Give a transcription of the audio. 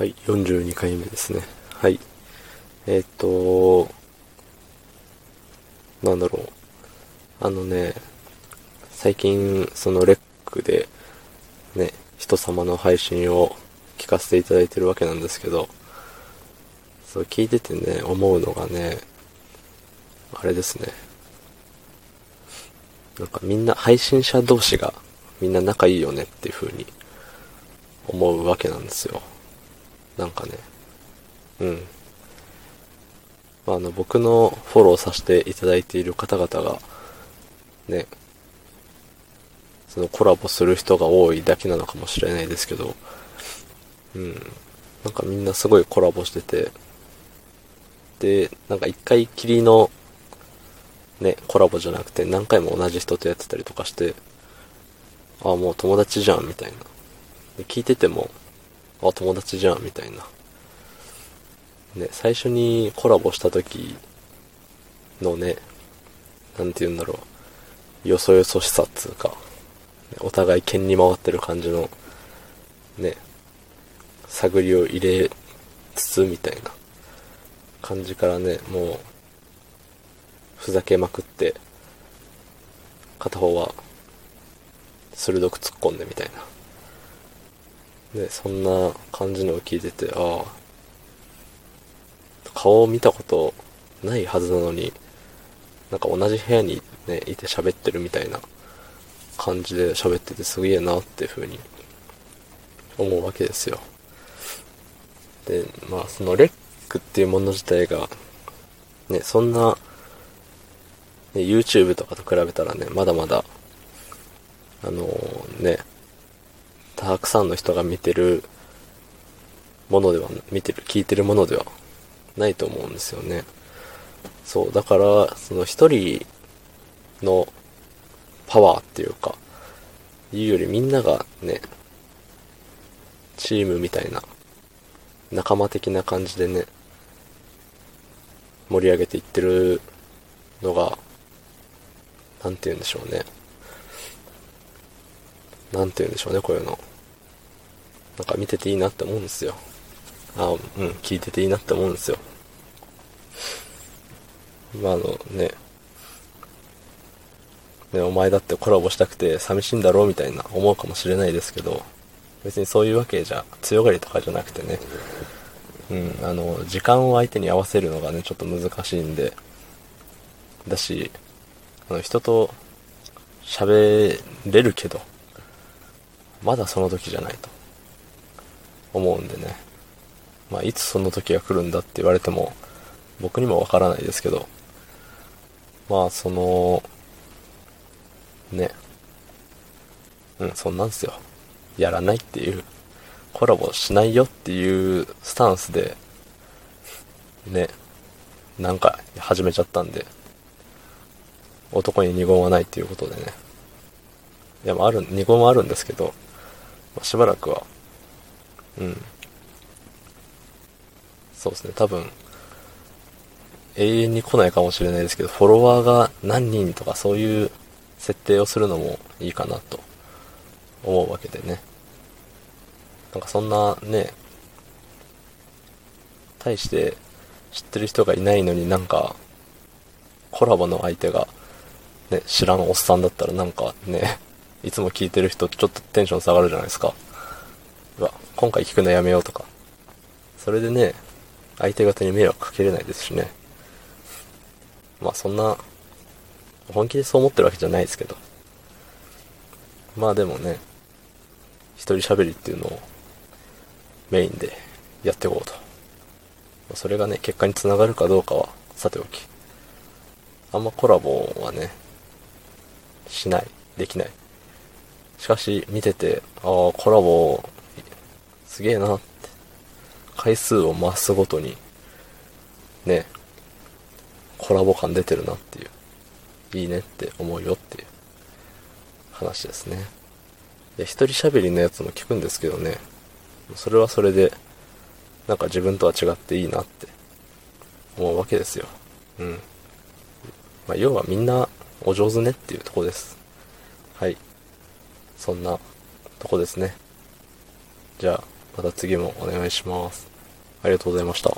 はい、42回目ですね。はい。えーっと、なんだろう。あのね、最近、そのレックで、ね、人様の配信を聞かせていただいてるわけなんですけど、そう聞いててね、思うのがね、あれですね。なんかみんな、配信者同士がみんな仲いいよねっていう風に思うわけなんですよ。なんかね。うん。まあ、あの、僕のフォローさせていただいている方々が、ね、そのコラボする人が多いだけなのかもしれないですけど、うん。なんかみんなすごいコラボしてて、で、なんか一回きりの、ね、コラボじゃなくて何回も同じ人とやってたりとかして、ああ、もう友達じゃん、みたいな。で聞いてても、あ、友達じゃん、みたいな。ね、最初にコラボした時のね、なんて言うんだろう、よそよそしさっつうか、お互い剣に回ってる感じの、ね、探りを入れつつみたいな感じからね、もう、ふざけまくって、片方は鋭く突っ込んでみたいな。で、そんな感じのを聞いてて、ああ、顔を見たことないはずなのに、なんか同じ部屋にね、いて喋ってるみたいな感じで喋っててすげえなっていう風に思うわけですよ。で、まあそのレックっていうもの自体が、ね、そんな、ね、YouTube とかと比べたらね、まだまだ、あのね、たくさんの人が見てるものでは、見てる、聞いてるものではないと思うんですよね。そう、だから、その一人のパワーっていうか、いうよりみんながね、チームみたいな、仲間的な感じでね、盛り上げていってるのが、なんて言うんでしょうね。なんて言うんでしょうね、こういうの。なんか見てていいなって思うんですよ。あ、うん、聞いてていいなって思うんですよ。まあ、あのね、ね、お前だってコラボしたくて寂しいんだろうみたいな思うかもしれないですけど、別にそういうわけじゃ、強がりとかじゃなくてね、うん、あの、時間を相手に合わせるのがね、ちょっと難しいんで、だし、あの、人と喋れるけど、まだその時じゃないと思うんでね。まあ、いつその時が来るんだって言われても、僕にもわからないですけど、まあ、その、ね。うん、そんなんすよ。やらないっていう、コラボしないよっていうスタンスで、ね、なんか始めちゃったんで、男に二言はないっていうことでね。いや、まあ、ある、二言はあるんですけど、まあ、しばらくは、うん。そうですね、多分、永遠に来ないかもしれないですけど、フォロワーが何人とかそういう設定をするのもいいかなと思うわけでね。なんかそんなね、対して知ってる人がいないのになんか、コラボの相手が、ね、知らんおっさんだったらなんかね、いつも聞いてる人ちょっとテンション下がるじゃないですか。今回聞くのやめようとか。それでね、相手方に迷惑かけれないですしね。まあそんな、本気でそう思ってるわけじゃないですけど。まあでもね、一人喋りっていうのをメインでやっていこうと。それがね、結果につながるかどうかはさておき。あんまコラボはね、しない、できない。しかし、見てて、ああ、コラボ、すげえなって。回数を増すごとに、ね、コラボ感出てるなっていう。いいねって思うよっていう話ですね。で、一人喋りのやつも聞くんですけどね、それはそれで、なんか自分とは違っていいなって思うわけですよ。うん。まあ、要はみんなお上手ねっていうとこです。はい。そんなとこですね。じゃあ、また次もお願いします。ありがとうございました。